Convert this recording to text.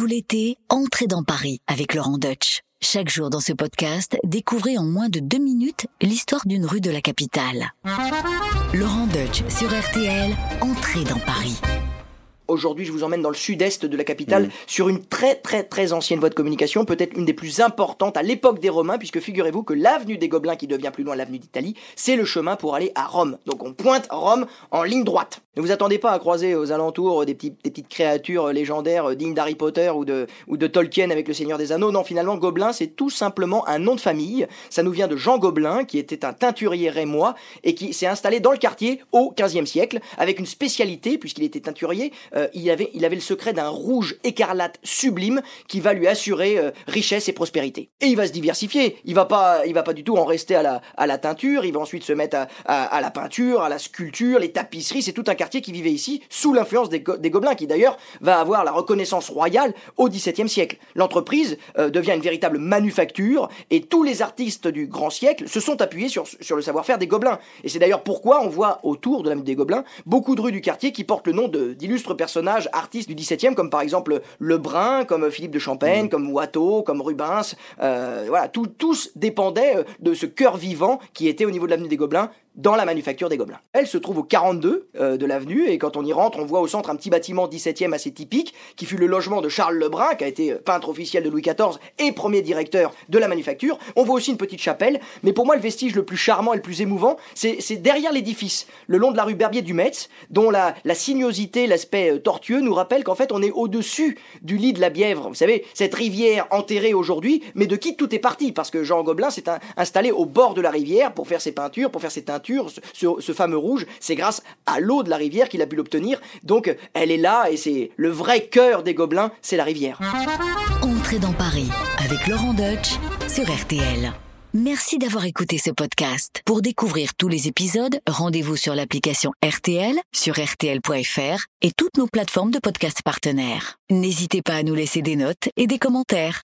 Tout l'été, entrez dans Paris avec Laurent Deutsch. Chaque jour dans ce podcast, découvrez en moins de deux minutes l'histoire d'une rue de la capitale. Laurent Deutsch sur RTL, entrez dans Paris. Aujourd'hui, je vous emmène dans le sud-est de la capitale sur une très très très ancienne voie de communication, peut-être une des plus importantes à l'époque des Romains, puisque figurez-vous que l'avenue des Gobelins, qui devient plus loin l'avenue d'Italie, c'est le chemin pour aller à Rome. Donc on pointe Rome en ligne droite. Ne vous attendez pas à croiser aux alentours des, petits- des petites créatures légendaires dignes d'Harry Potter ou de, Tolkien avec le Seigneur des Anneaux. Non, finalement, Gobelin, c'est tout simplement un nom de famille. Ça nous vient de Jean Gobelin, qui était un teinturier rémois et qui s'est installé dans le quartier au XVe siècle, avec une spécialité, puisqu'il était teinturier, euh, il, avait, le secret d'un rouge écarlate sublime qui va lui assurer euh, richesse et prospérité. Et il va se diversifier. Il va pas, va pas du tout en rester à la, teinture. Il va ensuite se mettre à la peinture, à la sculpture, les tapisseries. C'est tout un quartier qui vivait ici sous l'influence des, go- des Gobelins, qui d'ailleurs va avoir la reconnaissance royale au XVIIe siècle. L'entreprise euh, devient une véritable manufacture et tous les artistes du grand siècle se sont appuyés sur, sur le savoir-faire des Gobelins. Et c'est d'ailleurs pourquoi on voit autour de la des Gobelins beaucoup de rues du quartier qui portent le nom d'illustres personnages artistes du XVIIe, comme par exemple Lebrun, comme Philippe de Champagne, comme Watteau, comme Rubens. Euh, voilà, tout- tous dépendaient euh, de ce cœur vivant qui était au niveau de l'avenue des Gobelins dans la manufacture des Gobelins. Elle se trouve au 42 euh, de l'avenue et quand on y rentre, on voit au centre un petit bâtiment 17e assez typique qui fut le logement de Charles Lebrun qui a été peintre officiel de Louis XIV et premier directeur de la manufacture. On voit aussi une petite chapelle, mais pour moi le vestige le plus charmant et le plus émouvant, c'est derrière l'édifice, le long de la rue Berbier du Metz, dont la, sinuosité, l'aspect euh, tortueux nous rappelle qu'en fait on est au-dessus du lit de la Bièvre. Vous savez, cette rivière enterrée aujourd'hui, mais de qui tout est parti? Parce que Jean Gobelin s'est installé au bord de la rivière pour faire ses peintures, pour faire ses teintures, ce- ce fameux rouge, c'est grâce à l'eau de la rivière qu'il a pu l'obtenir. Donc elle est là et c'est le vrai cœur des Gobelins, c'est la rivière. Entrez dans Paris avec Laurent Deutsch sur RTL. Merci d'avoir écouté ce podcast. Pour découvrir tous les épisodes, rendez-vous sur l'application RTL, sur rtl.fr et toutes nos plateformes de podcast partenaires. N'hésitez pas à nous laisser des notes et des commentaires.